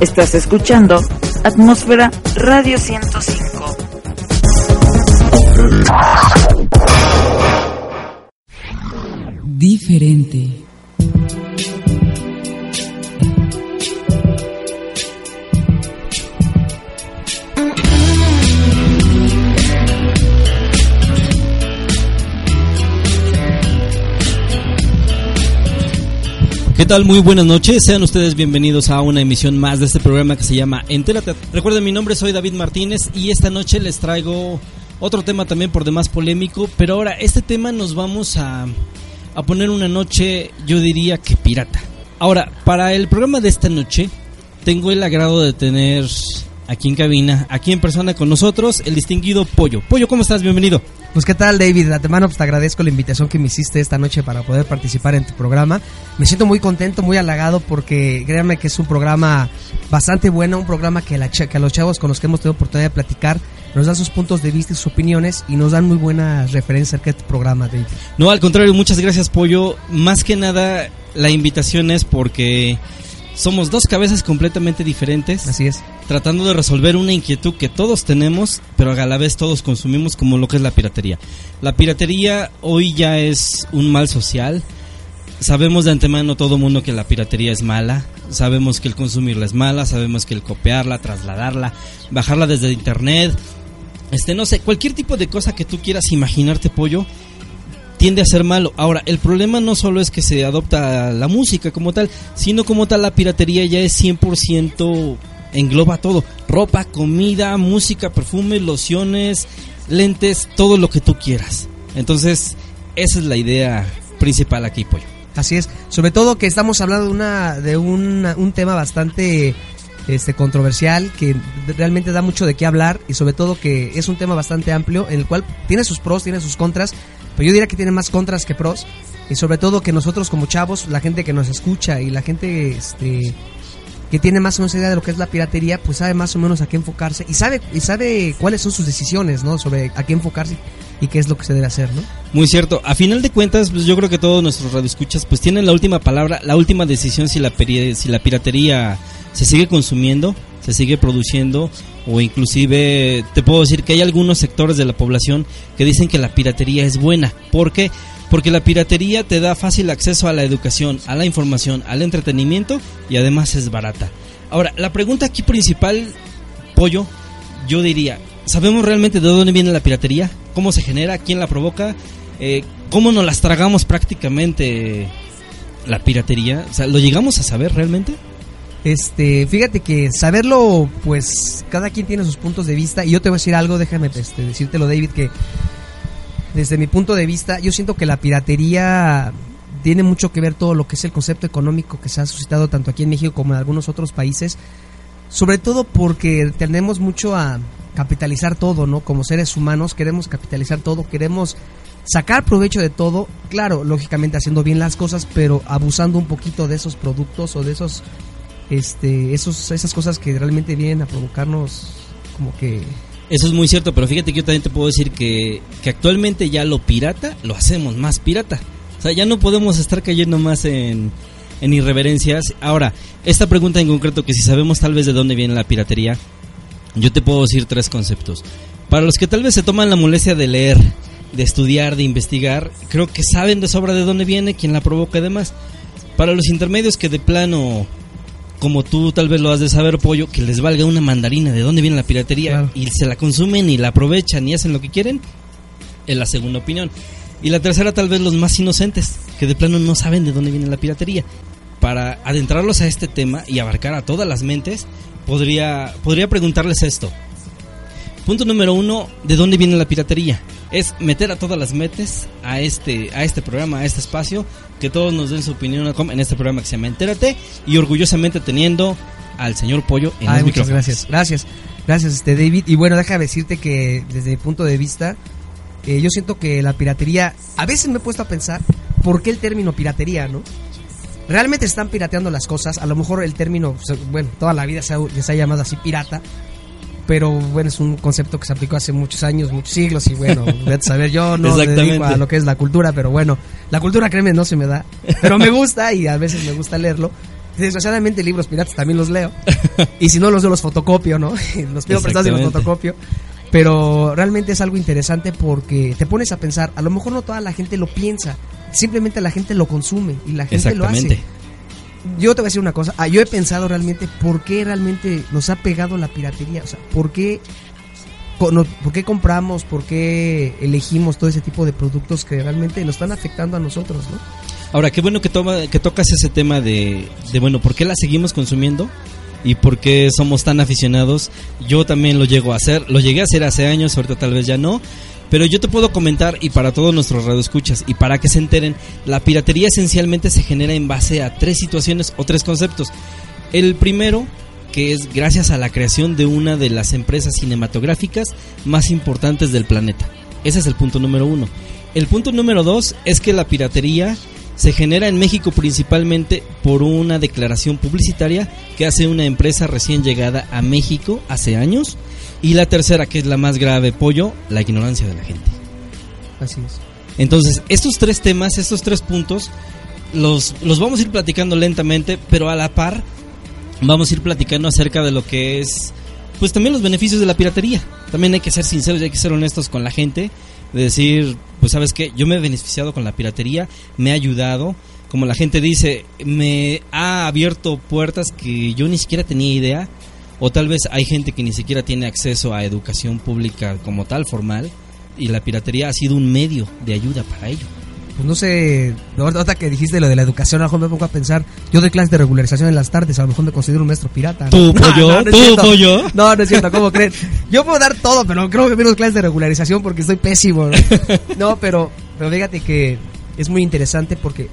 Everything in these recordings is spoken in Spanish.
Estás escuchando Atmósfera Radio 105. Diferente. ¿Qué tal? Muy buenas noches. Sean ustedes bienvenidos a una emisión más de este programa que se llama Entérate. Recuerden, mi nombre soy David Martínez y esta noche les traigo otro tema también por demás polémico, pero ahora este tema nos vamos a, a poner una noche, yo diría que pirata. Ahora, para el programa de esta noche, tengo el agrado de tener aquí en cabina, aquí en persona con nosotros, el distinguido Pollo. Pollo, ¿cómo estás? Bienvenido. Pues qué tal David, de antemano pues te agradezco la invitación que me hiciste esta noche para poder participar en tu programa. Me siento muy contento, muy halagado porque créanme que es un programa bastante bueno, un programa que, la, que a los chavos con los que hemos tenido oportunidad de platicar nos dan sus puntos de vista y sus opiniones y nos dan muy buenas referencias acerca de tu programa, David. No, al contrario, muchas gracias Pollo. Más que nada la invitación es porque somos dos cabezas completamente diferentes. Así es. Tratando de resolver una inquietud que todos tenemos, pero a la vez todos consumimos como lo que es la piratería. La piratería hoy ya es un mal social. Sabemos de antemano todo mundo que la piratería es mala. Sabemos que el consumirla es mala. Sabemos que el copiarla, trasladarla, bajarla desde internet. Este, no sé, cualquier tipo de cosa que tú quieras imaginarte, pollo, tiende a ser malo. Ahora, el problema no solo es que se adopta la música como tal, sino como tal la piratería ya es 100% engloba todo. Ropa, comida, música, perfume, lociones, lentes, todo lo que tú quieras. Entonces, esa es la idea principal aquí, Pollo. Así es, sobre todo que estamos hablando de, una, de un tema bastante este controversial que realmente da mucho de qué hablar y sobre todo que es un tema bastante amplio en el cual tiene sus pros, tiene sus contras, pero yo diría que tiene más contras que pros y sobre todo que nosotros como chavos, la gente que nos escucha y la gente este que tiene más o menos idea de lo que es la piratería, pues sabe más o menos a qué enfocarse y sabe y sabe cuáles son sus decisiones, ¿no? Sobre a qué enfocarse y qué es lo que se debe hacer, ¿no? Muy cierto. A final de cuentas, pues yo creo que todos nuestros radioescuchas pues tienen la última palabra, la última decisión si la si la piratería se sigue consumiendo, se sigue produciendo o inclusive te puedo decir que hay algunos sectores de la población que dicen que la piratería es buena. ¿Por qué? Porque la piratería te da fácil acceso a la educación, a la información, al entretenimiento y además es barata. Ahora, la pregunta aquí principal, Pollo, yo diría, ¿sabemos realmente de dónde viene la piratería? ¿Cómo se genera? ¿Quién la provoca? Eh, ¿Cómo nos las tragamos prácticamente la piratería? O sea, ¿lo llegamos a saber realmente? Este, fíjate que saberlo, pues cada quien tiene sus puntos de vista. Y yo te voy a decir algo, déjame este, decírtelo, David, que desde mi punto de vista, yo siento que la piratería tiene mucho que ver todo lo que es el concepto económico que se ha suscitado tanto aquí en México como en algunos otros países. Sobre todo porque tendemos mucho a capitalizar todo, ¿no? Como seres humanos queremos capitalizar todo, queremos sacar provecho de todo, claro, lógicamente haciendo bien las cosas, pero abusando un poquito de esos productos o de esos este esos esas cosas que realmente vienen a provocarnos como que eso es muy cierto, pero fíjate que yo también te puedo decir que, que actualmente ya lo pirata lo hacemos más pirata. O sea, ya no podemos estar cayendo más en, en irreverencias. Ahora, esta pregunta en concreto, que si sabemos tal vez de dónde viene la piratería, yo te puedo decir tres conceptos. Para los que tal vez se toman la molestia de leer, de estudiar, de investigar, creo que saben de sobra de dónde viene, quién la provoca y demás. Para los intermedios que de plano como tú tal vez lo has de saber, pollo, que les valga una mandarina de dónde viene la piratería Claro. y se la consumen y la aprovechan y hacen lo que quieren, es la segunda opinión. Y la tercera tal vez los más inocentes, que de plano no saben de dónde viene la piratería. Para adentrarlos a este tema y abarcar a todas las mentes, podría, podría preguntarles esto. Punto número uno, ¿de dónde viene la piratería? Es meter a todas las metes a este, a este programa, a este espacio, que todos nos den su opinión en este programa que se llama Entérate y orgullosamente teniendo al señor Pollo en Ay, los muchas gracias, gracias, gracias este David. Y bueno, déjame decirte que desde mi punto de vista, eh, yo siento que la piratería, a veces me he puesto a pensar, ¿por qué el término piratería, no? Realmente están pirateando las cosas, a lo mejor el término, bueno, toda la vida se ha, se ha llamado así pirata, pero bueno, es un concepto que se aplicó hace muchos años, muchos siglos, y bueno, saber, yo no me dedico a lo que es la cultura, pero bueno, la cultura, créeme, no se me da, pero me gusta y a veces me gusta leerlo. Desgraciadamente libros piratas también los leo. Y si no los leo los fotocopio, ¿no? los pido prestados y los fotocopio. Pero realmente es algo interesante porque te pones a pensar, a lo mejor no toda la gente lo piensa, simplemente la gente lo consume y la gente lo hace. Yo te voy a decir una cosa, ah, yo he pensado realmente por qué realmente nos ha pegado la piratería, o sea, por qué, por qué compramos, por qué elegimos todo ese tipo de productos que realmente nos están afectando a nosotros, ¿no? Ahora, qué bueno que, toma, que tocas ese tema de, de, bueno, ¿por qué la seguimos consumiendo? Y por qué somos tan aficionados. Yo también lo llego a hacer, lo llegué a hacer hace años, ahorita tal vez ya no. Pero yo te puedo comentar, y para todos nuestros radioescuchas, y para que se enteren, la piratería esencialmente se genera en base a tres situaciones o tres conceptos. El primero, que es gracias a la creación de una de las empresas cinematográficas más importantes del planeta. Ese es el punto número uno. El punto número dos es que la piratería se genera en México principalmente por una declaración publicitaria que hace una empresa recién llegada a México hace años. Y la tercera, que es la más grave, pollo, la ignorancia de la gente. Así es. Entonces, estos tres temas, estos tres puntos, los, los vamos a ir platicando lentamente, pero a la par vamos a ir platicando acerca de lo que es, pues también los beneficios de la piratería. También hay que ser sinceros y hay que ser honestos con la gente, de decir, pues sabes qué, yo me he beneficiado con la piratería, me ha ayudado, como la gente dice, me ha abierto puertas que yo ni siquiera tenía idea, o tal vez hay gente que ni siquiera tiene acceso a educación pública como tal, formal, y la piratería ha sido un medio de ayuda para ello. Pues no sé, ahorita que dijiste lo de la educación, a lo mejor me pongo a pensar, yo doy clases de regularización en las tardes, a lo mejor me considero un maestro pirata. ¿no? ¿Tú, pollo? no, no es ¿Tú, cierto. pollo? No, no es cierto, ¿cómo creen? Yo puedo dar todo, pero creo que menos clases de regularización porque estoy pésimo. No, No, pero, pero fíjate que es muy interesante porque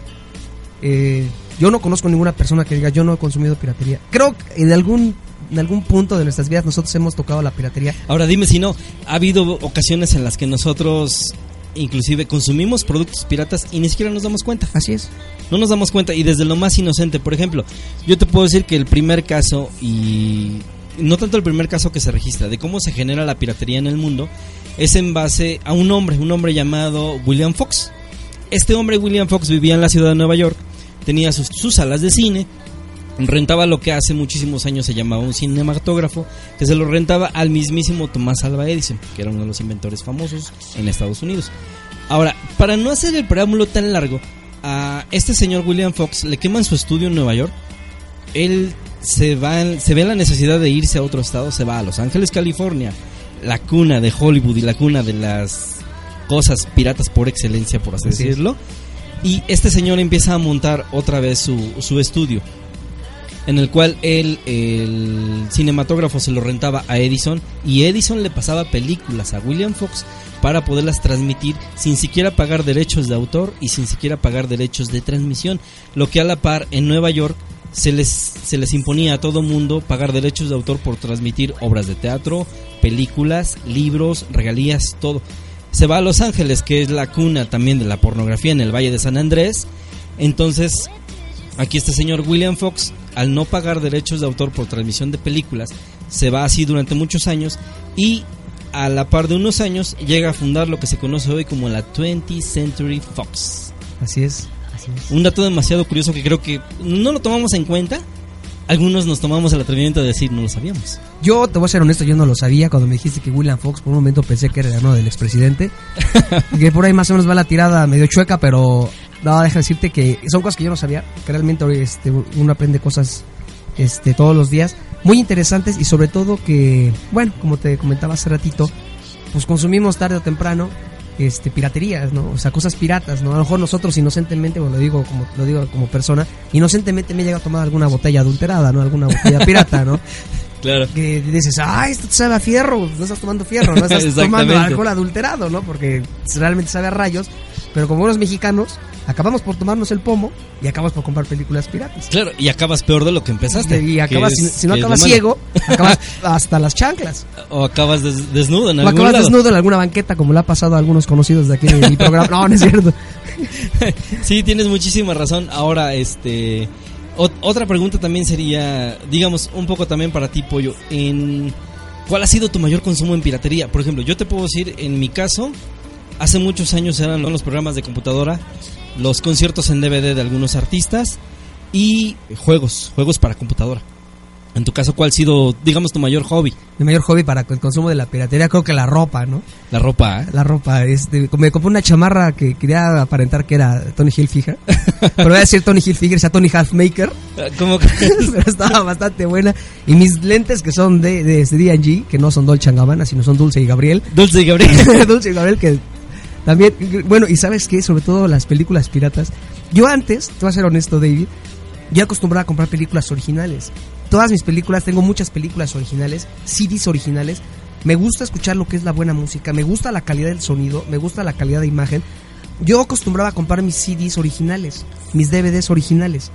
eh, yo no conozco ninguna persona que diga yo no he consumido piratería. Creo que en algún, en algún punto de nuestras vidas nosotros hemos tocado la piratería. Ahora dime si no, ha habido ocasiones en las que nosotros inclusive consumimos productos piratas y ni siquiera nos damos cuenta. Así es. No nos damos cuenta y desde lo más inocente, por ejemplo, yo te puedo decir que el primer caso y no tanto el primer caso que se registra de cómo se genera la piratería en el mundo es en base a un hombre, un hombre llamado William Fox. Este hombre William Fox vivía en la ciudad de Nueva York, tenía sus, sus salas de cine, rentaba lo que hace muchísimos años se llamaba un cinematógrafo, que se lo rentaba al mismísimo Tomás Alva Edison, que era uno de los inventores famosos en Estados Unidos. Ahora, para no hacer el preámbulo tan largo, a este señor William Fox le queman su estudio en Nueva York. Él se va, en- se ve en la necesidad de irse a otro estado, se va a Los Ángeles, California, la cuna de Hollywood y la cuna de las cosas piratas por excelencia, por así, Así es. decirlo. Y este señor empieza a montar otra vez su, su estudio, en el cual él, el cinematógrafo se lo rentaba a Edison y Edison le pasaba películas a William Fox para poderlas transmitir sin siquiera pagar derechos de autor y sin siquiera pagar derechos de transmisión, lo que a la par en Nueva York se les, se les imponía a todo mundo pagar derechos de autor por transmitir obras de teatro, películas, libros, regalías, todo. Se va a Los Ángeles, que es la cuna también de la pornografía en el Valle de San Andrés. Entonces, aquí este señor William Fox, al no pagar derechos de autor por transmisión de películas, se va así durante muchos años y a la par de unos años llega a fundar lo que se conoce hoy como la 20th Century Fox. Así es. Así es. Un dato demasiado curioso que creo que no lo tomamos en cuenta. Algunos nos tomamos el atrevimiento de decir no lo sabíamos. Yo te voy a ser honesto, yo no lo sabía. Cuando me dijiste que William Fox, por un momento pensé que era el hermano del expresidente. y que por ahí más o menos va la tirada medio chueca, pero no, deja decirte que son cosas que yo no sabía. Que realmente este, uno aprende cosas este, todos los días. Muy interesantes y sobre todo que, bueno, como te comentaba hace ratito, pues consumimos tarde o temprano este piraterías, ¿no? O sea, cosas piratas, ¿no? A lo mejor nosotros inocentemente, bueno, lo digo como lo digo como persona, inocentemente me llega a tomar alguna botella adulterada, ¿no? Alguna botella pirata, ¿no? Claro. Que dices, ah, esto te sabe a fierro, no estás tomando fierro, no estás tomando alcohol adulterado, ¿no? Porque realmente sabe a rayos, pero como buenos mexicanos, acabamos por tomarnos el pomo y acabamos por comprar películas piratas. Claro, y acabas peor de lo que empezaste. Y acabas, si, no acabas ciego, acabas hasta las chanclas. O acabas des- desnudo en O algún acabas lado. desnudo en alguna banqueta, como le ha pasado a algunos conocidos de aquí de mi programa. No, no es cierto. Sí, tienes muchísima razón. Ahora, este. Ot- otra pregunta también sería, digamos, un poco también para ti, Pollo. En, ¿Cuál ha sido tu mayor consumo en piratería? Por ejemplo, yo te puedo decir, en mi caso, hace muchos años eran los programas de computadora, los conciertos en DVD de algunos artistas y juegos, juegos para computadora. En tu caso, ¿cuál ha sido, digamos, tu mayor hobby? Mi mayor hobby para el consumo de la piratería, creo que la ropa, ¿no? La ropa, ¿eh? La ropa, este, me compré una chamarra que quería aparentar que era Tony Hilfiger. Pero voy a decir Tony Hilfiger, sea Tony Halfmaker. ¿Cómo que? pero estaba bastante buena. Y mis lentes que son de, de, de D&G, que no son Dolce Gabbana, sino son Dulce y Gabriel. Dulce y Gabriel. Dulce y Gabriel que también, bueno, y sabes qué, sobre todo las películas piratas. Yo antes, te voy a ser honesto, David, yo acostumbraba a comprar películas originales. Todas mis películas, tengo muchas películas originales, CDs originales. Me gusta escuchar lo que es la buena música, me gusta la calidad del sonido, me gusta la calidad de imagen. Yo acostumbraba a comprar mis CDs originales, mis DVDs originales.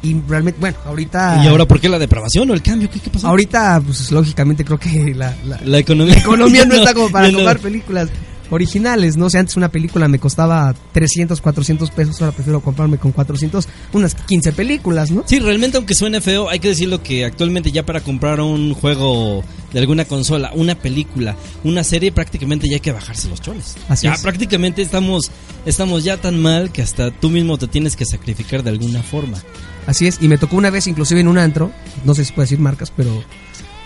Y realmente, bueno, ahorita... ¿Y ahora por qué la depravación o el cambio? ¿Qué, qué pasó? Ahorita, pues lógicamente creo que la, la, La economía, la economía no está como para no. comprar películas originales, ¿no? O sea, antes una película me costaba 300, 400 pesos, ahora prefiero comprarme con 400 unas 15 películas, ¿no? Sí, realmente aunque suene feo, hay que decirlo que actualmente ya para comprar un juego de alguna consola, una película, una serie, prácticamente ya hay que bajarse los choles. Así ya es. prácticamente estamos, estamos ya tan mal que hasta tú mismo te tienes que sacrificar de alguna forma. Así es, y me tocó una vez inclusive en un antro, no sé si puedo decir marcas, pero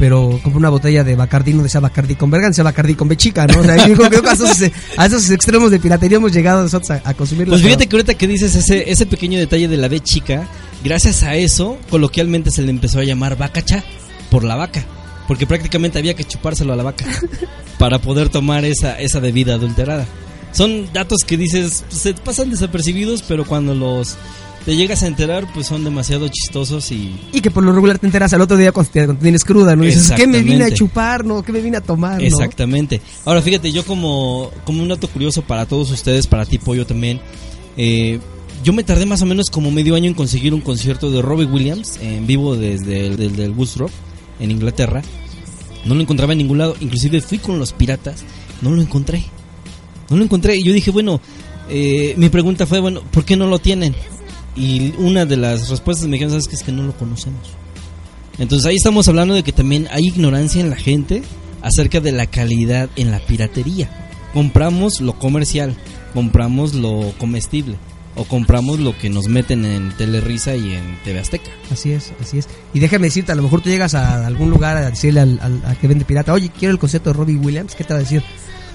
pero compré una botella de Bacardí, no decía Bacardí con verga, decía Bacardí con bechica, ¿no? O sea, yo creo que a esos, a esos extremos de piratería hemos llegado nosotros a, a consumir Pues fíjate que ahorita que dices ese, ese pequeño detalle de la B chica, gracias a eso, coloquialmente se le empezó a llamar vacacha por la vaca. Porque prácticamente había que chupárselo a la vaca para poder tomar esa, esa bebida adulterada. Son datos que dices, se pasan desapercibidos, pero cuando los te llegas a enterar, pues son demasiado chistosos y... Y que por lo regular te enteras al otro día cuando, te- tienes cruda, ¿no? Y dices, ¿qué me vine a chupar, no? ¿Qué me vine a tomar, no? Exactamente. Ahora fíjate, yo como, como un dato curioso para todos ustedes, para ti Pollo también, eh, yo me tardé más o menos como medio año en conseguir un concierto de Robbie Williams en vivo desde el del, del Woodstock en Inglaterra. No lo encontraba en ningún lado, inclusive fui con los piratas, no lo encontré. No lo encontré y yo dije, bueno, eh, mi pregunta fue, bueno, ¿por qué no lo tienen? Y una de las respuestas me dijeron, ¿sabes qué? Es que no lo conocemos. Entonces ahí estamos hablando de que también hay ignorancia en la gente acerca de la calidad en la piratería. Compramos lo comercial, compramos lo comestible o compramos lo que nos meten en Telerisa y en TV Azteca. Así es, así es. Y déjame decirte, a lo mejor tú llegas a algún lugar a decirle al, al- que vende pirata, oye, quiero el concierto de Robbie Williams, ¿qué te va a decir?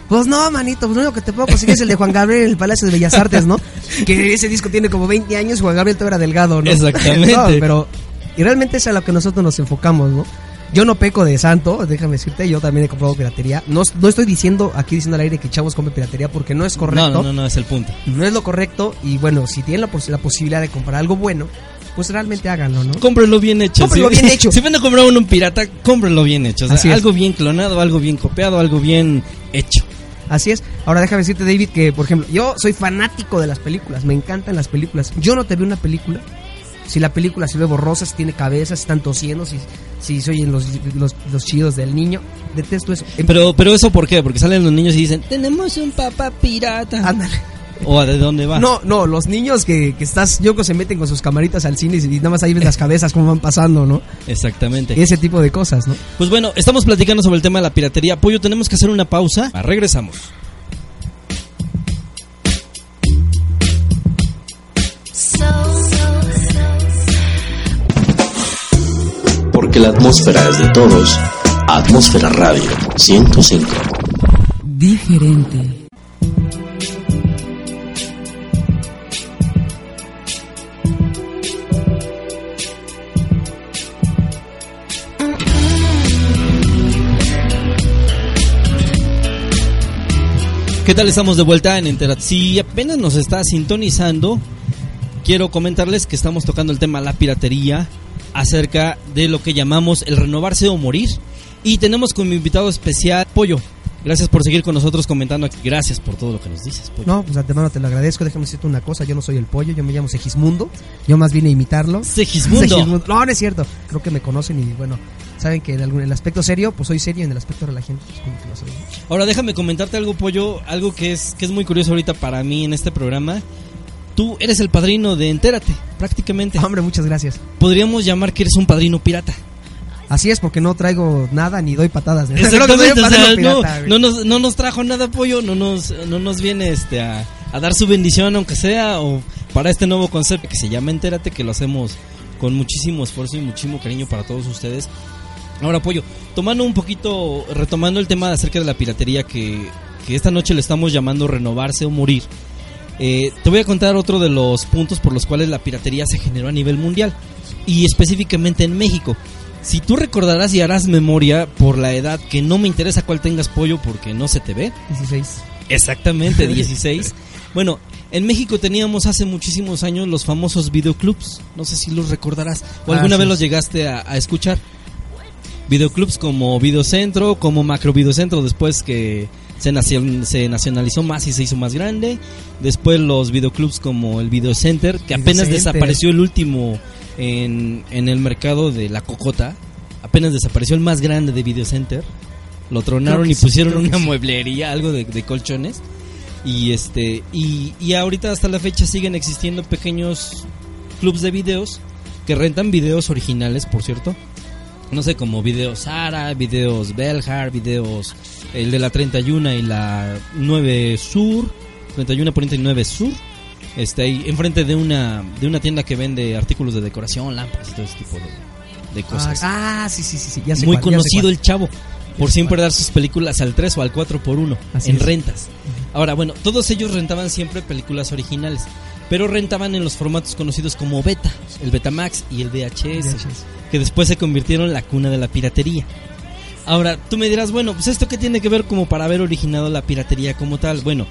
Pues no, manito, pues lo único que te puedo conseguir es el de Juan Gabriel en el Palacio de Bellas Artes, ¿no? Que ese disco tiene como 20 años, Juan Gabriel todavía era delgado, ¿no? Exactamente. No, pero, y realmente es a lo que nosotros nos enfocamos, ¿no? Yo no peco de santo, déjame decirte, yo también he comprado piratería. No, no estoy diciendo aquí diciendo al aire que chavos compren piratería porque no es correcto. No, no, no, no, es el punto. no es lo correcto y bueno, si tienen la, pos- la posibilidad de comprar algo bueno, pues realmente háganlo, ¿no? Cómprelo bien hecho. Cómprelo si, bien hecho. Si van a comprar uno un pirata, cómprelo bien hecho. O sea, Así algo bien clonado, algo bien copiado, algo bien hecho. Así es. Ahora déjame decirte, David, que por ejemplo, yo soy fanático de las películas, me encantan las películas. Yo no te veo una película si la película se ve borrosa, si tiene cabeza, si están tosiendo, si, si se oyen los, los, los chidos del niño. Detesto eso. Pero, pero eso ¿por qué? Porque salen los niños y dicen, tenemos un papá pirata. Ándale. ¿O de dónde va? No, no, los niños que, que estás, yo que se meten con sus camaritas al cine y nada más ahí ves las cabezas cómo van pasando, ¿no? Exactamente. Ese tipo de cosas, ¿no? Pues bueno, estamos platicando sobre el tema de la piratería. Pollo, tenemos que hacer una pausa. Ah, Regresamos. Porque la atmósfera es de todos. Atmósfera Radio 105. Diferente. ¿Qué tal? Estamos de vuelta en Enterat. Si apenas nos está sintonizando, quiero comentarles que estamos tocando el tema la piratería. acerca de lo que llamamos el renovarse o morir. Y tenemos como invitado especial Pollo. Gracias por seguir con nosotros comentando aquí. Gracias por todo lo que nos dices, Pollo. No, pues antemano te lo agradezco. Déjame decirte una cosa. Yo no soy el pollo, yo me llamo Segismundo. Yo más vine a imitarlo. Segismundo. No, no es cierto. Creo que me conocen y bueno, saben que en algún- el aspecto serio, pues soy serio. En el aspecto relajante, pues como que no soy. Ahora déjame comentarte algo, Pollo, algo que es, que es muy curioso ahorita para mí en este programa. Tú eres el padrino de Entérate, prácticamente. Hombre, muchas gracias. Podríamos llamar que eres un padrino pirata. Así es, porque no traigo nada ni doy patadas. Exactamente, o sea, no, pirata, no nos, no nos trajo nada pollo, no nos, no nos viene este a, a dar su bendición aunque sea o para este nuevo concepto que se llama Entérate que lo hacemos con muchísimo esfuerzo y muchísimo cariño para todos ustedes. Ahora pollo, tomando un poquito, retomando el tema acerca de la piratería que, que esta noche le estamos llamando renovarse o morir. eh, te voy a contar otro de los puntos por los cuales la piratería se generó a nivel mundial y específicamente en México. Si tú recordarás y harás memoria por la edad que no me interesa cuál tengas pollo porque no se te ve. 16. Exactamente, 16. Bueno, en México teníamos hace muchísimos años los famosos videoclubs. No sé si los recordarás o Ah, alguna sí. vez los llegaste a, a escuchar. Videoclubs como Videocentro, como Macro Videocentro, después que se, nacion- se nacionalizó más y se hizo más grande. Después los videoclubs como el Videocenter, que apenas Videocenter. desapareció el último en, en el mercado de la cocota. Apenas desapareció el más grande de Videocenter. Lo tronaron y sí, pusieron una sí. mueblería, algo de, de colchones. Y este y, y ahorita hasta la fecha siguen existiendo pequeños clubs de videos que rentan videos originales, por cierto. No sé, como videos Sara, videos Belhar, videos el de la 31 y la 9 Sur, 31 por 39 Sur. Este ahí enfrente de una de una tienda que vende artículos de decoración, lámparas y todo ese tipo de, de cosas. Ah, ah, sí, sí, sí, sí, ya sé Muy cuál, ya sé conocido el chavo por siempre dar sus películas al 3 o al 4 por 1 Así en es. rentas. Ahora, bueno, todos ellos rentaban siempre películas originales, pero rentaban en los formatos conocidos como Beta, el Betamax y el VHS, VHS. que después se convirtieron en la cuna de la piratería. Ahora, tú me dirás, bueno, pues esto qué tiene que ver como para haber originado la piratería como tal. Bueno,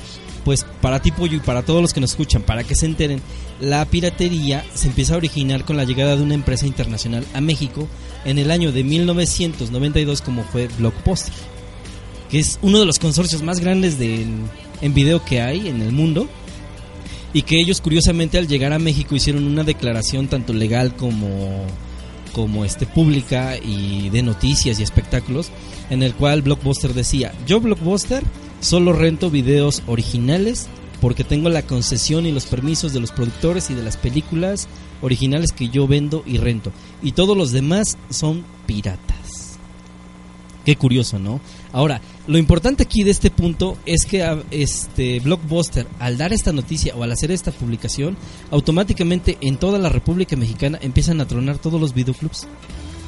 pues para ti Pollo y para todos los que nos escuchan, para que se enteren, la piratería se empieza a originar con la llegada de una empresa internacional a México en el año de 1992 como fue Blockbuster, que es uno de los consorcios más grandes de, en video que hay en el mundo y que ellos curiosamente al llegar a México hicieron una declaración tanto legal como como este pública y de noticias y espectáculos en el cual Blockbuster decía, "Yo Blockbuster solo rento videos originales porque tengo la concesión y los permisos de los productores y de las películas originales que yo vendo y rento y todos los demás son piratas." Qué curioso, ¿no? Ahora, lo importante aquí de este punto es que a- este Blockbuster, al dar esta noticia o al hacer esta publicación, automáticamente en toda la República Mexicana empiezan a tronar todos los videoclubs.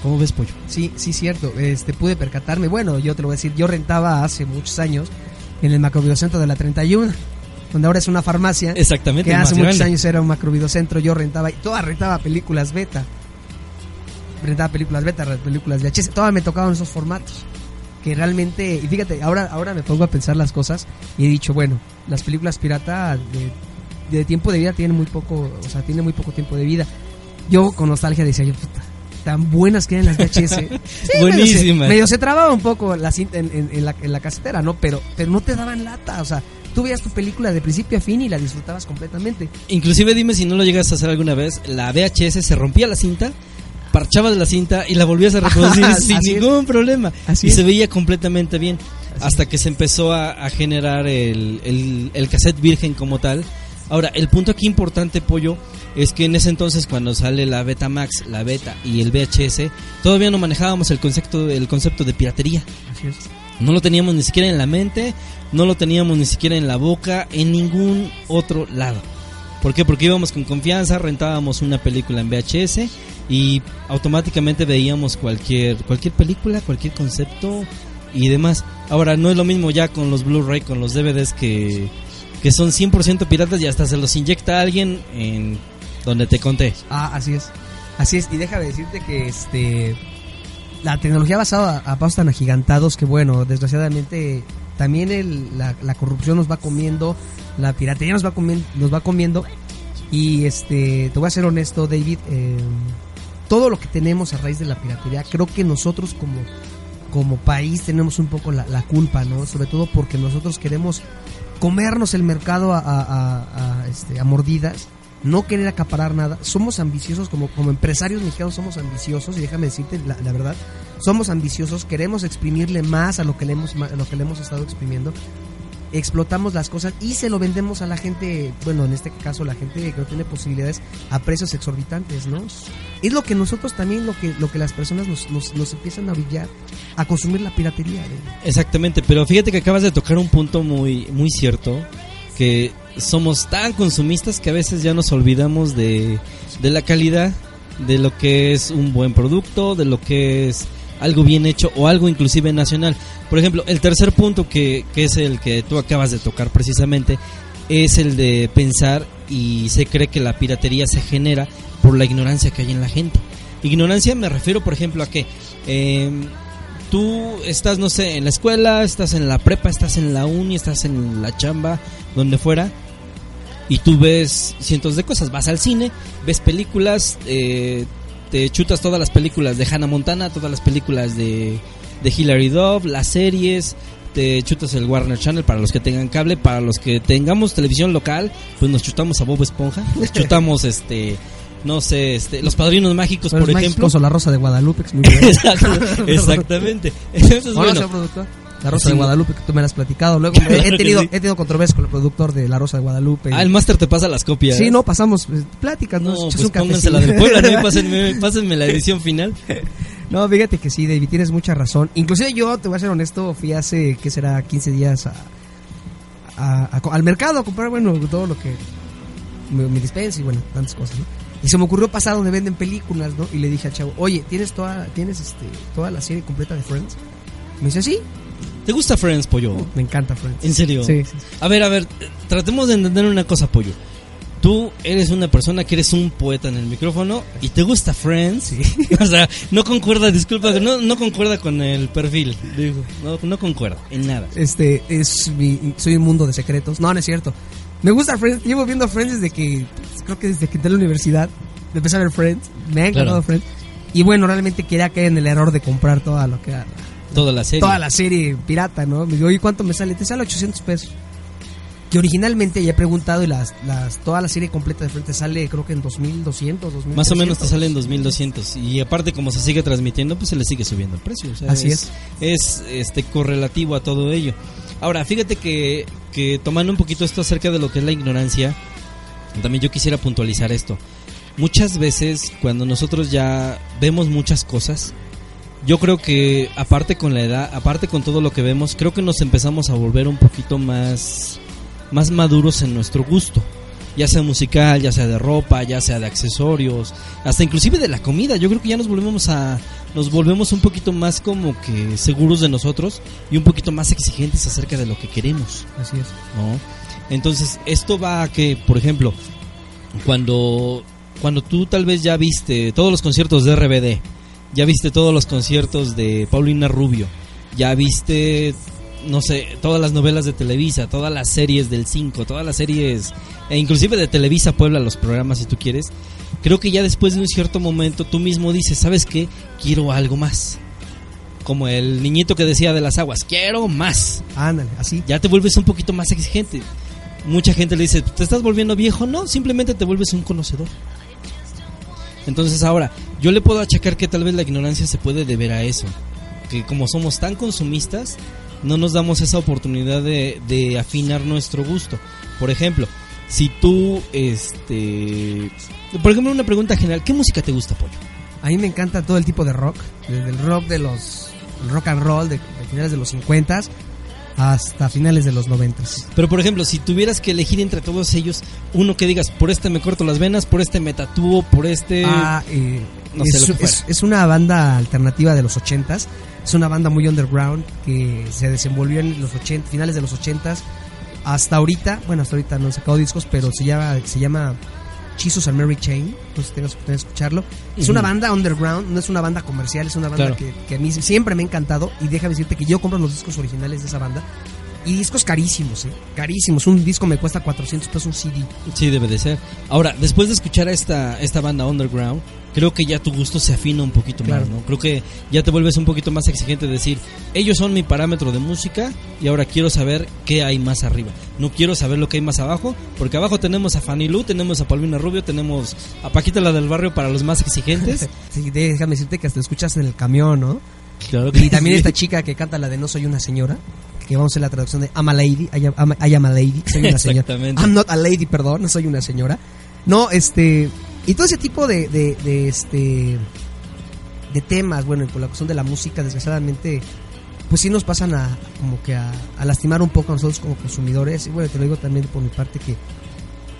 ¿Cómo ves, Pollo? Sí, sí, cierto. Este, pude percatarme. Bueno, yo te lo voy a decir. Yo rentaba hace muchos años en el macrovideocentro de la 31, donde ahora es una farmacia. Exactamente, Que hace muchos grande. años era un macrovideocentro. Yo rentaba, y toda rentaba películas beta. Rentaba películas beta, películas VHS. Todas me tocaban esos formatos. Que realmente, y fíjate, ahora, ahora me pongo a pensar las cosas y he dicho, bueno, las películas pirata de, de tiempo de vida tienen muy poco, o sea, tienen muy poco tiempo de vida. Yo con nostalgia decía yo, puta, tan buenas que eran las VHS. Sí, Buenísimas. Medio se, trababa un poco la cinta en, en- en la, en la casetera, ¿no? Pero, pero no te daban lata, o sea, tú veías tu película de principio a fin y la disfrutabas completamente. Inclusive dime si no lo llegas a hacer alguna vez, la VHS se rompía la cinta, parchabas la cinta y la volvías a reproducir sin es. ningún problema. Así y es. se veía completamente bien. hasta que se empezó a, a generar el, el, el cassette virgen como tal. Ahora, el punto aquí importante, Pollo, es que en ese entonces cuando sale la Betamax, la Beta y el VHS, todavía no manejábamos el concepto, el concepto de piratería. Así es. No lo teníamos ni siquiera en la mente, no lo teníamos ni siquiera en la boca, en ningún otro lado. ¿Por qué? Porque íbamos con confianza, rentábamos una película en VHS y automáticamente veíamos cualquier cualquier película, cualquier concepto y demás. Ahora no es lo mismo ya con los Blu-ray, con los DVDs que, que son 100% piratas y hasta se los inyecta alguien en donde te conté. Ah, así es. Así es. Y déjame decirte que este la tecnología basada a pasos tan agigantados que bueno, desgraciadamente también el, la, la corrupción nos va comiendo, la piratería nos va comiendo, nos va comiendo y este te voy a ser honesto, David, eh, todo lo que tenemos a raíz de la piratería, creo que nosotros como, como país tenemos un poco la, la culpa, ¿no? Sobre todo porque nosotros queremos comernos el mercado a, este, a mordidas, no querer acaparar nada. Somos ambiciosos como, como empresarios mexicanos, somos ambiciosos y déjame decirte la, verdad, somos ambiciosos, queremos exprimirle más a lo que le hemos, lo que le hemos estado exprimiendo. Explotamos las cosas y se lo vendemos a la gente, bueno, en este caso la gente que no tiene posibilidades a precios exorbitantes, ¿no? Es lo que nosotros también, lo que, lo que las personas nos, nos, nos empiezan a brillar, a consumir la piratería. Exactamente, pero fíjate que acabas de tocar un punto muy, muy cierto, que somos tan consumistas que a veces ya nos olvidamos de, de la calidad, de lo que es un buen producto, de lo que es algo bien hecho o algo inclusive nacional. Por ejemplo, el tercer punto que, que es el que tú acabas de tocar precisamente, es el de pensar y se cree que la piratería se genera por la ignorancia que hay en la gente. Ignorancia me refiero, por ejemplo, a que... em, tú estás, no sé, en la escuela, estás en la prepa, estás en la uni, estás en la chamba, donde fuera, y tú ves cientos de cosas. Vas al cine, ves películas, eh, te chutas todas las películas de Hannah Montana, todas las películas de, de Hilary Duff, las series, te chutas el Warner Channel para los que tengan cable, para los que tengamos televisión local, pues nos chutamos a Bob Esponja, nos chutamos este... No sé, este, los padrinos mágicos, Pero por ejemplo. chistoso, la Rosa de Guadalupe, es muy bien. Exactamente. Entonces, ¿O bueno? La Rosa Sí. de Guadalupe, que tú me la has platicado. Luego Claro he, tenido, sí. he tenido controversia con el productor de La Rosa de Guadalupe. ah, el máster te pasa las copias. sí, no, pasamos eh, pláticas, ¿no? No, pues un pónganse la cafecito. del Puebla, ¿no? Y pásenme, pásenme la edición final. No, fíjate que sí, David, tienes mucha razón. Inclusive yo, te voy a ser honesto, fui hace, ¿qué será? 15 días a, a- a- al mercado a comprar, bueno, todo lo que... Mi, mi despensa y bueno, tantas cosas, ¿no? Y se me ocurrió pasar donde venden películas, ¿no? Y le dije al chavo, oye, ¿tienes toda, tienes este, toda la serie completa de Friends? Me dice, sí, ¿Te gusta Friends, Pollo? me encanta Friends. ¿En serio? Sí, sí. A ver, a ver, tratemos de entender una cosa, Pollo. Tú eres una persona que eres un poeta en el micrófono y te gusta Friends. o sea, no concuerda, disculpa, no, no concuerda con el perfil. Digo, no, no concuerda en nada. Este, es mi, soy un mundo de secretos. No, no es cierto. Me gusta Friends, llevo viendo Friends desde que, creo que desde que entré a la universidad. Empecé a ver Friends, me ha encantado Claro. Friends. Y bueno, realmente quería caer en el error de comprar toda lo que era, Toda la serie. toda la serie pirata, ¿no? Me digo, oye, ¿cuánto me sale? Te sale 800 pesos. Que originalmente ya he preguntado y las, las, toda la serie completa de Friends te sale creo que en 2200, 2300. Más o menos te salen 2200 y aparte como se sigue transmitiendo pues se le sigue subiendo el precio. o sea, Así es. Es este correlativo a todo ello. Ahora, fíjate que, que tomando un poquito esto acerca de lo que es la ignorancia, también yo quisiera puntualizar esto. Muchas veces cuando nosotros ya vemos muchas cosas, yo creo que aparte con la edad, aparte con todo lo que vemos, creo que nos empezamos a volver un poquito más más maduros en nuestro gusto, ya sea musical, ya sea de ropa, ya sea de accesorios, hasta inclusive de la comida. Yo creo que ya nos volvemos a nos volvemos un poquito más como que seguros de nosotros y un poquito más exigentes acerca de lo que queremos. Así es. ¿no? Entonces, esto va a que, por ejemplo, cuando, cuando tú tal vez ya viste todos los conciertos de RBD, ya viste todos los conciertos de Paulina Rubio, ya viste, no sé, todas las novelas de Televisa, todas las series del 5, todas las series, e inclusive de Televisa Puebla, los programas si tú quieres, creo que ya después de un cierto momento tú mismo dices, ¿sabes qué? Quiero algo más. Como el niñito que decía de las aguas, quiero más Ándale, así. ya te vuelves un poquito más exigente. Mucha gente le dice, ¿te estás volviendo viejo? No, simplemente te vuelves un conocedor. Entonces ahora, yo le puedo achacar que tal vez la ignorancia se puede deber a eso. Que como somos tan consumistas, no nos damos esa oportunidad de, afinar nuestro gusto. Por ejemplo, si tú, este... Por ejemplo, una pregunta general, ¿qué música te gusta, Pollo? A mí me encanta todo el tipo de rock, desde el rock de los rock and roll de, de finales de los 50 hasta finales de los 90. Pero por ejemplo, si tuvieras que elegir entre todos ellos, uno que digas, por este me corto las venas, por este me tatúo, por este... Ah, eh, no es, es- una banda alternativa de los 80s. Es una banda muy underground que se desenvolvió en los 80, finales de los 80s hasta ahorita. Bueno, hasta ahorita no han sacado discos, pero se llama, se llama Jesus and Mary Chain. Si tengas de escucharlo. Es una banda underground, no es una banda comercial, es una banda Claro. que, que a mí siempre me ha encantado. Y déjame decirte que yo compro los discos originales de esa banda. Y discos carísimos, ¿eh? Carísimos. Un disco me cuesta 400 pesos un CD. Sí, debe de ser. Ahora, después de escuchar a esta, esta banda underground, creo que ya tu gusto se afina un poquito Claro. más, ¿no? Creo que ya te vuelves un poquito más exigente de decir, ellos son mi parámetro de música y ahora quiero saber qué hay más arriba. No quiero saber lo que hay más abajo, porque abajo tenemos a Fanny Lu, tenemos a Paulina Rubio, tenemos a Paquita la del barrio para los más exigentes. Sí, déjame decirte que hasta escuchas en el camión, ¿no? claro Y también sí. esta chica que canta la de No soy una señora, que vamos a hacer la traducción de I'm a lady, I am, I am a lady, soy una señora. I'm not a lady, perdón, no soy una señora. No, este, y todo ese tipo de, de, de, este, de temas, bueno, por la cuestión de la música, desgraciadamente, pues sí nos pasan a, como que a, a lastimar un poco a nosotros como consumidores. Y bueno, te lo digo también por mi parte que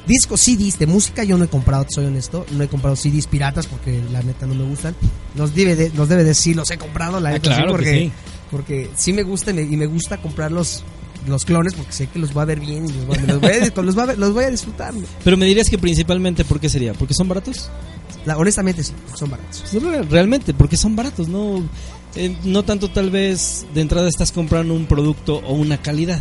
discos, CDs de música yo no he comprado, soy honesto, no he comprado CDs piratas porque la neta no me gustan. Los DVD, los DVD sí los he comprado, la Ah, neta sí, claro que porque, sí. Porque sí me gusta y me, gusta comprar los, los clones porque sé que los va a ver bien y los, voy a- los voy, a, los, va a ver- los voy a disfrutar. ¿no? Pero me dirías que principalmente, ¿por qué sería? ¿Porque son baratos? La- honestamente sí, son baratos. Re- Realmente, porque son baratos, no, eh, no tanto tal vez de entrada estás comprando un producto o una calidad,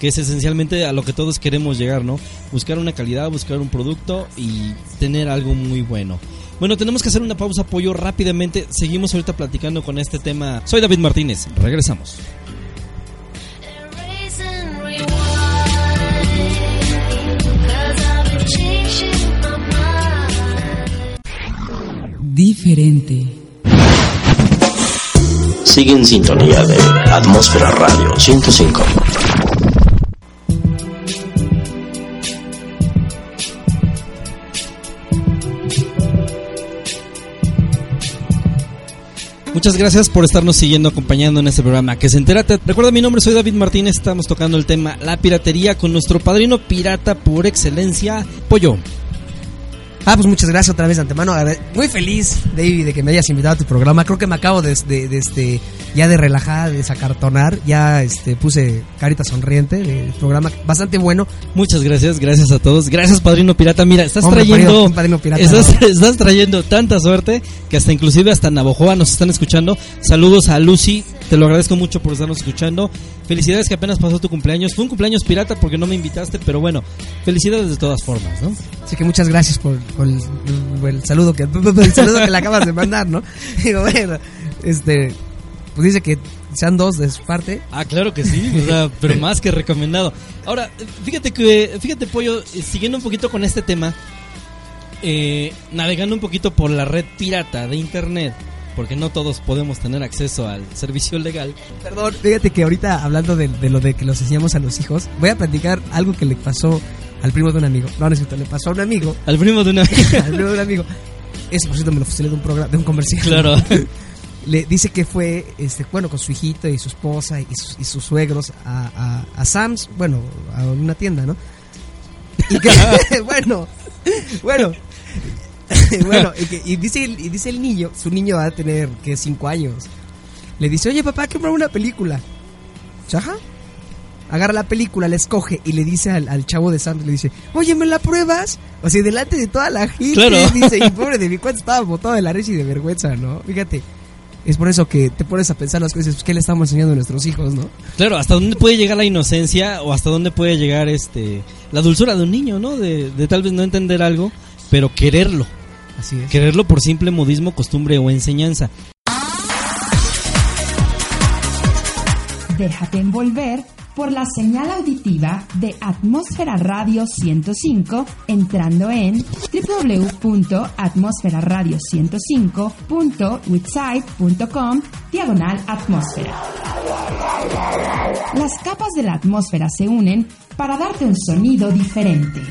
que es esencialmente a lo que todos queremos llegar, ¿no? Buscar una calidad, buscar un producto y tener algo muy bueno. Bueno, tenemos que hacer una pausa, apoyo rápidamente. Seguimos ahorita platicando con este tema. Soy David Martínez, regresamos. Diferente. Sigue en sintonía de Atmósfera Radio 105. Muchas gracias por estarnos siguiendo, acompañando en este programa. Que se entérate. Recuerda, mi nombre soy David Martínez. Estamos tocando el tema la piratería con nuestro padrino pirata por excelencia, Pollo. Ah, pues muchas gracias otra vez de antemano. Muy feliz, David, de que me hayas invitado a tu programa. Creo que me acabo de, de- de, este, ya de relajar, de desacartonar. Ya este, puse carita sonriente del programa. Bastante bueno. Muchas gracias, gracias a todos. Gracias, Padrino Pirata. Mira, estás Hombre, trayendo padrino- padrino pirata, estás, ¿no? estás trayendo tanta suerte que hasta inclusive hasta Navojoa nos están escuchando. Saludos a Lucy, te lo agradezco mucho por estarnos escuchando. Felicidades que apenas pasó tu cumpleaños. Fue un cumpleaños pirata porque no me invitaste, pero bueno, felicidades de todas formas, ¿no? Así que muchas gracias por, por el, por el saludo que el saludo que le acabas de mandar, ¿no? Digo, bueno, este, pues dice que sean dos de su parte. Ah, claro que sí, o sea, pero más que recomendado. Ahora, fíjate que, fíjate Pollo, eh, siguiendo un poquito con este tema, eh, navegando un poquito por la red pirata de internet, porque no todos podemos tener acceso al servicio legal. Perdón, fíjate que ahorita hablando de, de lo de que los enseñamos a los hijos, voy a platicar algo que le pasó al primo de un amigo. No, no es cierto, le pasó a un amigo. Al primo de una al primo de un amigo. Ese, por cierto, me lo fusilé de un programa, de un comercial. Claro. Le dice que fue, este, bueno, con su hijito y su esposa y sus, y sus suegros a, a, a Sam's, bueno, a una tienda, ¿no? Y que, bueno, bueno, bueno, y, que- y dice, el- y dice el niño, su niño va a tener, que cinco años. Le dice, oye papá, quiero una película. Chaja. Agarra la película, la escoge y le dice al, al chavo de Sam's, le dice, oye, ¿me la pruebas? O sea, delante de toda la gente. Claro. Dice, y pobre de mi cuenta estaba botado de la risa y de vergüenza, ¿no? Fíjate. Es por eso que te pones a pensar las cosas, pues, ¿qué le estamos enseñando a nuestros hijos, no? Claro, hasta dónde puede llegar la inocencia o hasta dónde puede llegar este la dulzura de un niño, ¿no? De, de tal vez no entender algo, pero quererlo. Así es. Quererlo por simple modismo, costumbre o enseñanza. Déjate envolver por la señal auditiva de Atmósfera Radio 105 entrando en www.atmosferaradio105.witsite.com diagonal atmósfera. Las capas de la atmósfera se unen para darte un sonido diferente.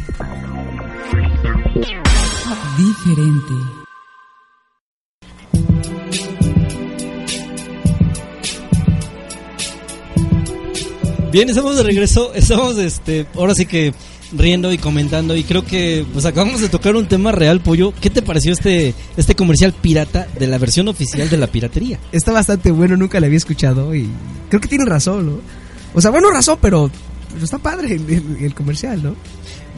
Diferente. Bien, estamos de regreso, estamos este, ahora sí que riendo y comentando y creo que pues acabamos de tocar un tema real, Pollo. ¿Qué te pareció este este comercial pirata de la versión oficial de la piratería? Está bastante bueno, nunca le había escuchado y creo que tiene razón, ¿no? O sea, bueno, razón, pero, pero está padre el, el- el comercial, ¿no?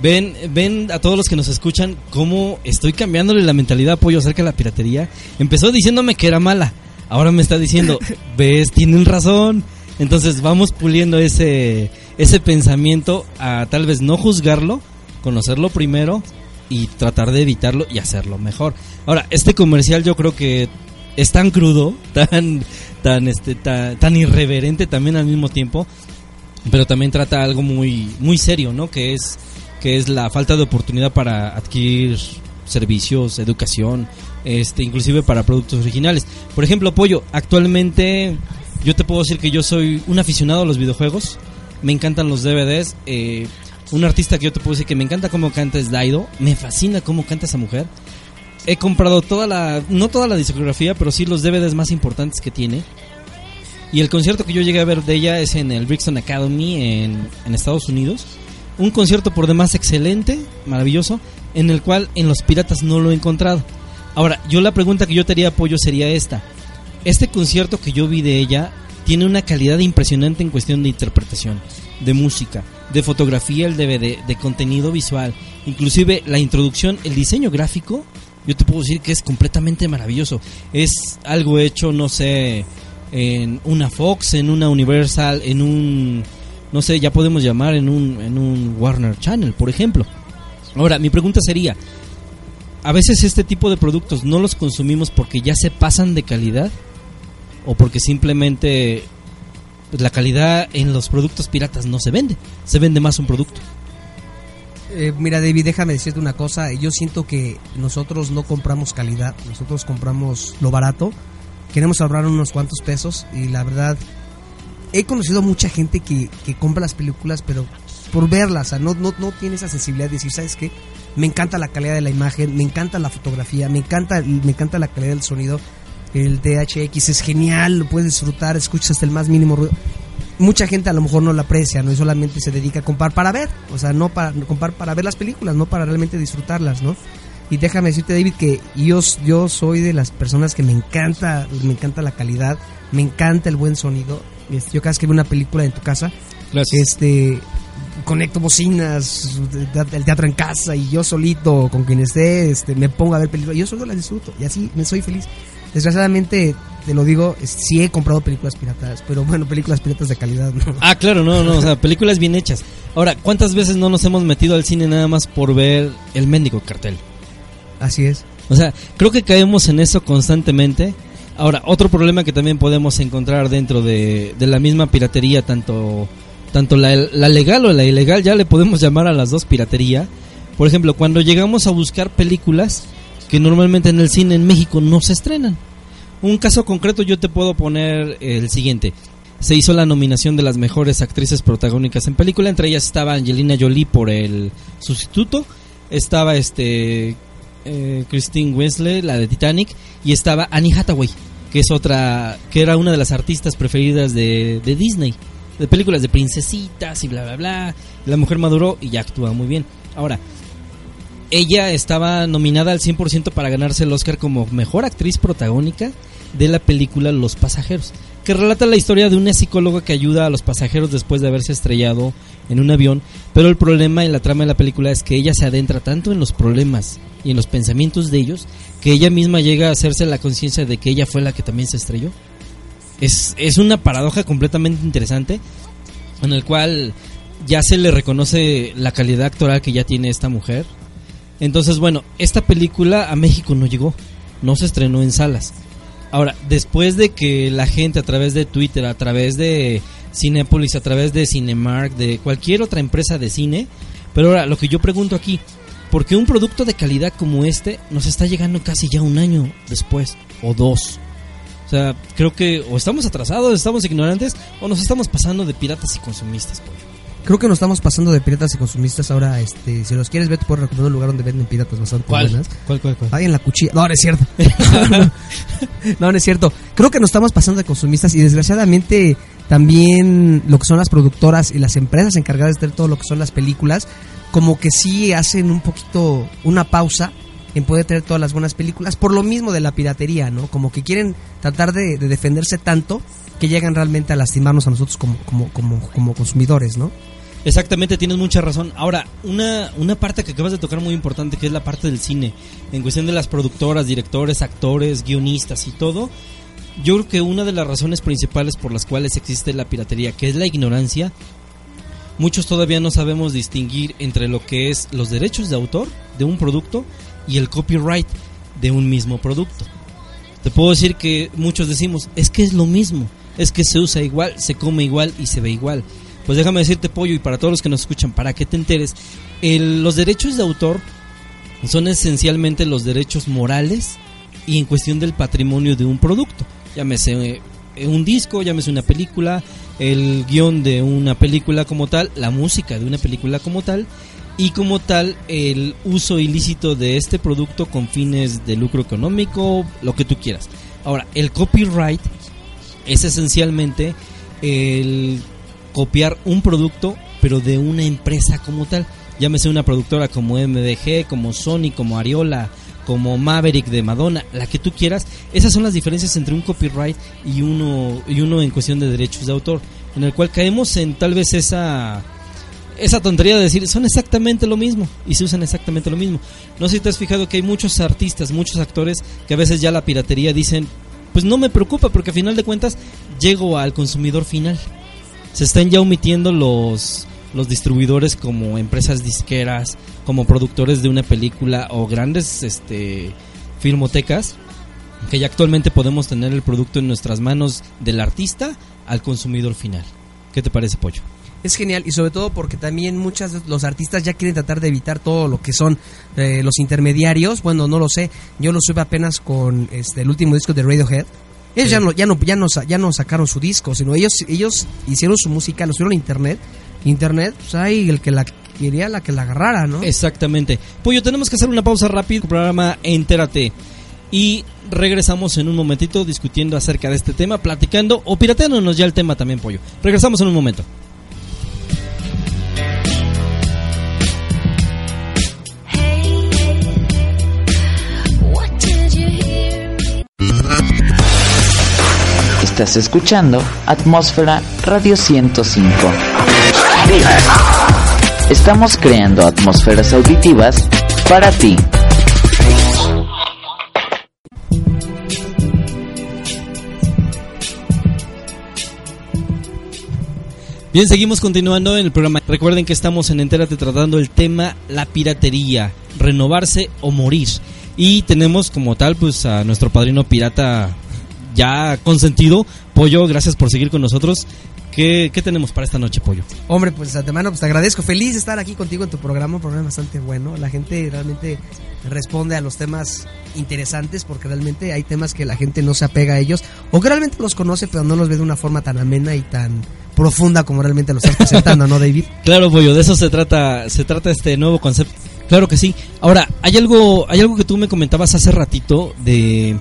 Ven, ven a todos los que nos escuchan cómo estoy cambiándole la mentalidad a Pollo acerca de la piratería. Empezó diciéndome que era mala, ahora me está diciendo, ves, tienen razón. Entonces vamos puliendo ese, ese pensamiento a tal vez no juzgarlo, conocerlo primero y tratar de evitarlo y hacerlo mejor. Ahora, este comercial yo creo que es tan crudo, tan, tan, este, tan, tan irreverente también al mismo tiempo, pero también trata algo muy, muy serio, ¿no? Que es, que es la falta de oportunidad para adquirir servicios, educación, este, inclusive para productos originales. Por ejemplo, Pollo, actualmente yo te puedo decir que yo soy un aficionado a los videojuegos, me encantan los DVDs, eh, un artista que yo te puedo decir que me encanta cómo canta es Daido, me fascina cómo canta esa mujer. He comprado toda la, no toda la discografía, pero sí los DVDs más importantes que tiene. Y el concierto que yo llegué a ver de ella es en el Brixton Academy en, en Estados Unidos. Un concierto por demás excelente, maravilloso, en el cual en Los Piratas no lo he encontrado. Ahora, yo la pregunta que yo te haría apoyo sería esta. Este concierto que yo vi de ella tiene una calidad impresionante en cuestión de interpretación, de música, de fotografía, el DVD, de contenido visual, inclusive la introducción, el diseño gráfico, yo te puedo decir que es completamente maravilloso. Es algo hecho, no sé, en una Fox, en una Universal, en un, no sé, ya podemos llamar en un, en un Warner Channel, por ejemplo. Ahora, mi pregunta sería, a veces este tipo de productos no los consumimos porque ya se pasan de calidad o porque simplemente pues, la calidad en los productos piratas no se vende, se vende más un producto. Eh, mira, David, déjame decirte una cosa. Yo siento que nosotros no compramos calidad, nosotros compramos lo barato. Queremos ahorrar unos cuantos pesos y la verdad, he conocido mucha gente que, que compra las películas, pero por verlas, o sea, no, no, no tiene esa sensibilidad de decir, ¿sabes qué? Me encanta la calidad de la imagen, me encanta la fotografía, me encanta, me encanta la calidad del sonido. El THX es genial, lo puedes disfrutar, escuchas hasta el más mínimo ruido. Mucha gente a lo mejor no lo aprecia, no y solamente se dedica a comprar para ver, o sea, no para comprar para ver las películas, no para realmente disfrutarlas, ¿no? Y déjame decirte, David, que yo, yo soy de las personas que me encanta, me encanta la calidad, me encanta el buen sonido. Este, Yo cada vez que veo una película en tu casa, este conecto bocinas, el teatro en casa y yo solito con quien esté, este, me pongo a ver películas, yo solo las disfruto y así me soy feliz. Desgraciadamente, te lo digo, sí he comprado películas piratas, pero bueno, películas piratas de calidad, ¿no? Ah, claro, no, no, o sea, películas bien hechas. Ahora, ¿cuántas veces no nos hemos metido al cine nada más por ver el mendigo cartel? Así es. O sea, creo que caemos en eso constantemente. Ahora, otro problema que también podemos encontrar dentro de, de la misma piratería, tanto, tanto la, la legal o la ilegal, ya le podemos llamar a las dos piratería. Por ejemplo, cuando llegamos a buscar películas que normalmente en el cine en México no se estrenan. Un caso concreto yo te puedo poner el siguiente. Se hizo la nominación de las mejores actrices protagónicas en película, entre ellas estaba Angelina Jolie por el sustituto, estaba este eh, Christine Wesley, la de Titanic, y estaba Annie Hathaway, que es otra, que era una de las artistas preferidas de, de Disney, de películas de princesitas y bla bla bla. La mujer maduró y ya actúa muy bien. Ahora, ella estaba nominada al 100% para ganarse el Oscar como mejor actriz protagónica de la película Los Pasajeros, que relata la historia de una psicóloga que ayuda a los pasajeros después de haberse estrellado en un avión, pero el problema en la trama de la película es que ella se adentra tanto en los problemas y en los pensamientos de ellos que ella misma llega a hacerse la conciencia de que ella fue la que también se estrelló. Es, es una paradoja completamente interesante en el cual ya se le reconoce la calidad actoral que ya tiene esta mujer. Entonces, bueno, esta película a México no llegó, no se estrenó en salas. Ahora, después de que la gente a través de Twitter, a través de Cinepolis, a través de Cinemark, de cualquier otra empresa de cine, pero ahora lo que yo pregunto aquí, ¿por qué un producto de calidad como este nos está llegando casi ya un año después o dos? O sea, creo que o estamos atrasados, estamos ignorantes o nos estamos pasando de piratas y consumistas. pollo. Creo que nos estamos pasando de piratas y consumistas ahora, este, si los quieres ver, te puedo recomendar un lugar donde venden piratas bastante buenas. ¿Cuál, cuál, cuál? Ahí en la cuchilla. No, no es cierto. no, no es cierto. Creo que nos estamos pasando de consumistas y desgraciadamente también lo que son las productoras y las empresas encargadas de hacer todo lo que son las películas, como que sí hacen un poquito una pausa en poder tener todas las buenas películas, por lo mismo de la piratería, ¿no? Como que quieren tratar de, de defenderse tanto que llegan realmente a lastimarnos a nosotros como, como, como, como consumidores, ¿no? Exactamente, tienes mucha razón. Ahora, una, una parte que acabas de tocar muy importante, que es la parte del cine, en cuestión de las productoras, directores, actores, guionistas y todo. Yo creo que una de las razones principales por las cuales existe la piratería, que es la ignorancia, muchos todavía no sabemos distinguir entre lo que es los derechos de autor de un producto y el copyright de un mismo producto. Te puedo decir que muchos decimos, es que es lo mismo, es que se usa igual, se come igual y se ve igual. Pues déjame decirte, Pollo, y para todos los que nos escuchan, para que te enteres, los derechos de autor son esencialmente los derechos morales y en cuestión del patrimonio de un producto. Llámese eh, un disco, llámese una película, el guion de una película como tal, la música de una película como tal y como tal el uso ilícito de este producto con fines de lucro económico, lo que tú quieras. Ahora, el copyright es esencialmente el copiar un producto pero de una empresa como tal. Llámese una productora como MDG, como Sony, como Ariola, como Maverick de Madonna, la que tú quieras. Esas son las diferencias entre un copyright y uno y uno en cuestión de derechos de autor, en el cual caemos en tal vez esa esa tontería de decir son exactamente lo mismo y se usan exactamente lo mismo. No sé si te has fijado que hay muchos artistas, muchos actores que a veces ya la piratería dicen, pues no me preocupa porque a final de cuentas llego al consumidor final. Se están ya omitiendo los los distribuidores como empresas disqueras, como productores de una película o grandes este filmotecas que ya actualmente podemos tener el producto en nuestras manos del artista al consumidor final. ¿Qué te parece, Pollo? Es genial y sobre todo porque también muchos de los artistas ya quieren tratar de evitar todo lo que son eh, los intermediarios. Bueno, no lo sé. Yo lo supe apenas con este el último disco de Radiohead. Ellos Sí. ya no ya no ya no sa- ya no sacaron su disco, sino ellos ellos hicieron su música, lo subieron a internet. Internet, pues hay el que la quería la que la agarrara, ¿no? Exactamente. Pollo, tenemos que hacer una pausa rápida. Programa Entérate. Y regresamos en un momentito discutiendo acerca de este tema, platicando o pirateándonos ya el tema también, Pollo. Regresamos en un momento. Hey, what did you hear me? Estás escuchando Atmósfera Radio 105. Estamos creando atmósferas auditivas para ti. Bien, seguimos continuando en el programa. Recuerden que estamos en Entérate tratando el tema la piratería, renovarse o morir. Y tenemos como tal pues a nuestro padrino pirata ya consentido. Pollo, gracias por seguir con nosotros. ¿Qué, qué tenemos para esta noche, Pollo? Hombre, pues de antemano pues te agradezco. Feliz de estar aquí contigo en tu programa, un programa bastante bueno. La gente realmente responde a los temas interesantes porque realmente hay temas que la gente no se apega a ellos o que realmente los conoce pero no los ve de una forma tan amena y tan profunda como realmente lo estás presentando, ¿no, David? Claro, Pollo, de eso se trata, se trata este nuevo concepto. Claro que sí. Ahora, hay algo, hay algo que tú me comentabas hace ratito de,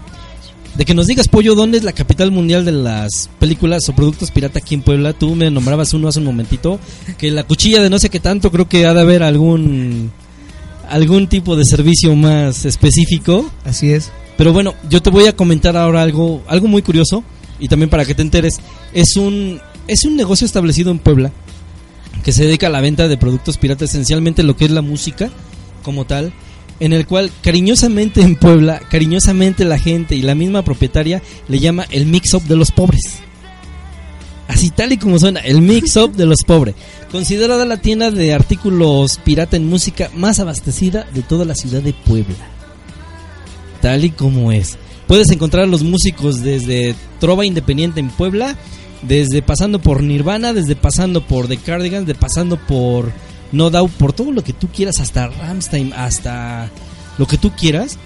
de que nos digas, Pollo, dónde es la capital mundial de las películas o productos pirata aquí en Puebla. Tú me nombrabas uno hace un momentito, que la cuchilla de no sé qué tanto, creo que ha de haber algún, algún tipo de servicio más específico. Así es. Pero bueno, yo te voy a comentar ahora algo, algo muy curioso y también para que te enteres. Es un, es un negocio establecido en Puebla que se dedica a la venta de productos piratas, esencialmente lo que es la música como tal, en el cual cariñosamente en Puebla, cariñosamente la gente y la misma propietaria le llama el mix-up de los pobres. Así tal y como suena, el mix-up de los pobres. Considerada la tienda de artículos pirata en música más abastecida de toda la ciudad de Puebla tal y como es. Puedes encontrar a los músicos desde Trova Independiente en Puebla, desde pasando por Nirvana, desde pasando por The Cardigans, de pasando por No Doubt, por todo lo que tú quieras, hasta Ramstein, hasta lo que tú quieras.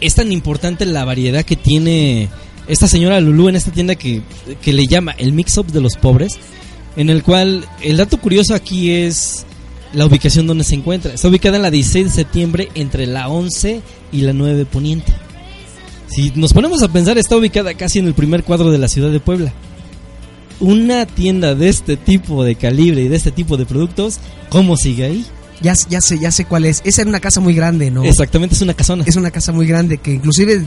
Es tan importante la variedad que tiene esta señora Lulu en esta tienda que, que le llama el mix-up de los pobres, en el cual el dato curioso aquí es la ubicación donde se encuentra. Está ubicada en la 16 de septiembre entre la 11 y la 9 de Poniente. Si nos ponemos a pensar, está ubicada casi en el primer cuadro de la ciudad de Puebla. Una tienda de este tipo de calibre y de este tipo de productos, ¿cómo sigue ahí? Ya, ya sé, ya sé cuál es. Esa era una casa muy grande, ¿no? Exactamente, es una casona. Es una casa muy grande que inclusive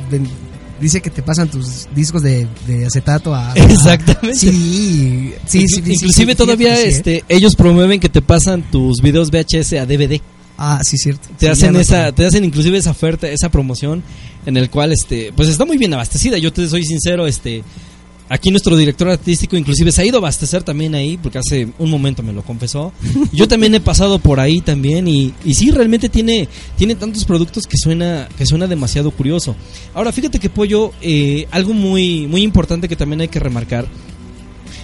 dice que te pasan tus discos de, de acetato a... Exactamente. Sí, sí, sí, sí, Inclusive sí, todavía sí, ¿eh? este, ellos promueven que te pasan tus videos VHS a DVD. Ah, sí, cierto. te hacen esa te hacen inclusive esa oferta esa promoción en el cual este pues está muy bien abastecida yo te soy sincero este aquí nuestro director artístico inclusive se ha ido a abastecer también ahí porque hace un momento me lo confesó yo también he pasado por ahí también y, sí realmente tiene tiene tantos productos que suena que suena demasiado curioso ahora fíjate que pollo eh, algo muy muy importante que también hay que remarcar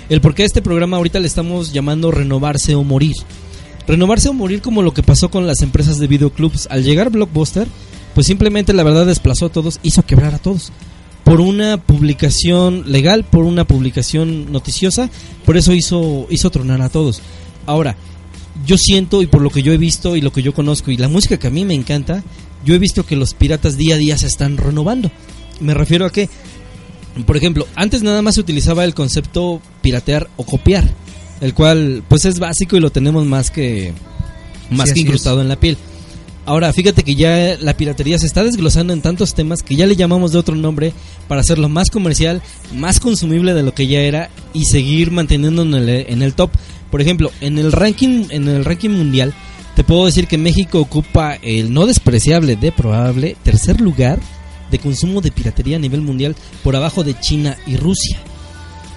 el por qué este programa ahorita le estamos llamando renovarse o morir Renovarse o morir como lo que pasó con las empresas de videoclubs. Al llegar Blockbuster, pues simplemente la verdad desplazó a todos, hizo quebrar a todos. Por una publicación legal, por una publicación noticiosa, por eso hizo, hizo tronar a todos. Ahora, yo siento y por lo que yo he visto y lo que yo conozco y la música que a mí me encanta, yo he visto que los piratas día a día se están renovando. Me refiero a que, por ejemplo, antes nada más se utilizaba el concepto piratear o copiar, el cual pues es básico y lo tenemos más que más Sí, que incrustado en la piel. Ahora, fíjate que ya la piratería se está desglosando en tantos temas que ya le llamamos de otro nombre para hacerlo más comercial, más consumible de lo que ya era y seguir manteniendo en el, en el top. Por ejemplo, en el ranking en el ranking mundial te puedo decir que México ocupa el no despreciable de probable tercer lugar de consumo de piratería a nivel mundial por abajo de China y Rusia.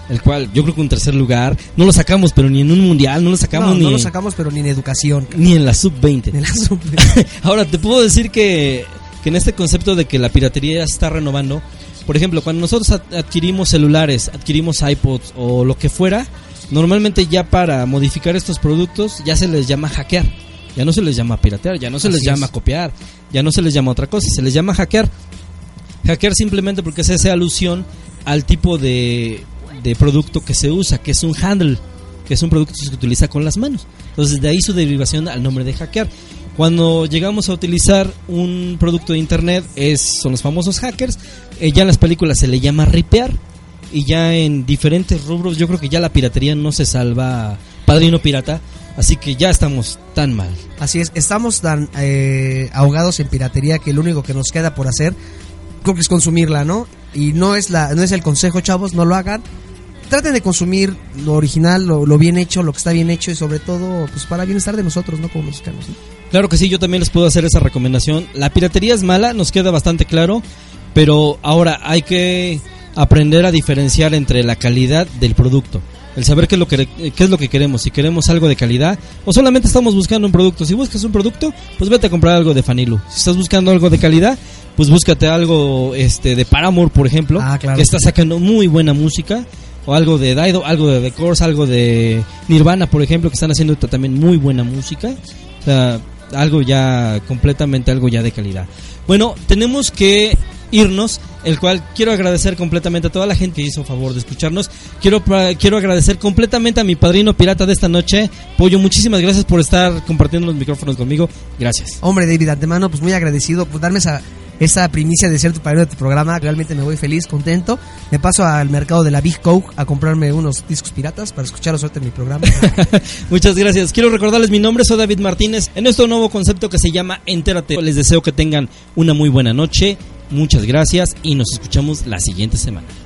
El cual yo creo que un tercer lugar no lo sacamos, pero ni en un mundial, no lo sacamos No, ni, no lo sacamos, pero ni en educación. ni en la sub-20. En la sub- Ahora, te puedo decir que, que en este concepto de que la piratería está renovando, por ejemplo, cuando nosotros ad- adquirimos celulares, adquirimos iPods o lo que fuera, normalmente ya para modificar estos productos ya se les llama hackear. Ya no se les llama piratear, ya no se les llama copiar, ya no se les llama otra cosa, se les llama hackear. Hackear simplemente porque se hace alusión al tipo de, de producto que se usa, que es un handle, que es un producto que se utiliza con las manos. Entonces de ahí su derivación al nombre de hackear. Cuando llegamos a utilizar un producto de internet es, son los famosos hackers, eh, ya en las películas se le llama ripear y ya en diferentes rubros yo creo que ya la piratería no se salva padrino pirata, así que ya estamos tan mal. Así es, estamos tan eh, ahogados en piratería que lo único que nos queda por hacer creo que es consumirla, ¿no? Y no es la no es el consejo, chavos, no lo hagan. Traten de consumir lo original, lo, lo bien hecho, lo que está bien hecho y sobre todo pues para bienestar de nosotros, ¿no? Como mexicanos. ¿no? Claro que sí, yo también les puedo hacer esa recomendación. La piratería es mala, nos queda bastante claro, pero ahora hay que aprender a diferenciar entre la calidad del producto. El saber qué es lo que qué es lo que queremos, si queremos algo de calidad o solamente estamos buscando un producto. Si buscas un producto, pues vete a comprar algo de Fanilu. Si estás buscando algo de calidad, pues búscate algo este de Paramore, por ejemplo, Ah, claro. que está sacando muy buena música o algo de Daido, algo de The Course, algo de Nirvana, por ejemplo, que están haciendo también muy buena música. O sea, algo ya completamente algo ya de calidad. Bueno, tenemos que irnos, el cual quiero agradecer completamente a toda la gente que hizo favor de escucharnos. Quiero quiero agradecer completamente a mi padrino pirata de esta noche, Pollo. Muchísimas gracias por estar compartiendo los micrófonos conmigo. Gracias. Hombre, David, antemano, pues muy agradecido por darme esa, esa primicia de ser tu padrino de tu programa. Realmente me voy feliz, contento. Me paso al mercado de la Big Coke a comprarme unos discos piratas para escucharlos ahorita en mi programa. Muchas gracias. Quiero recordarles mi nombre, soy David Martínez. En este nuevo concepto que se llama Entérate. Les deseo que tengan una muy buena noche. Muchas gracias y nos escuchamos la siguiente semana.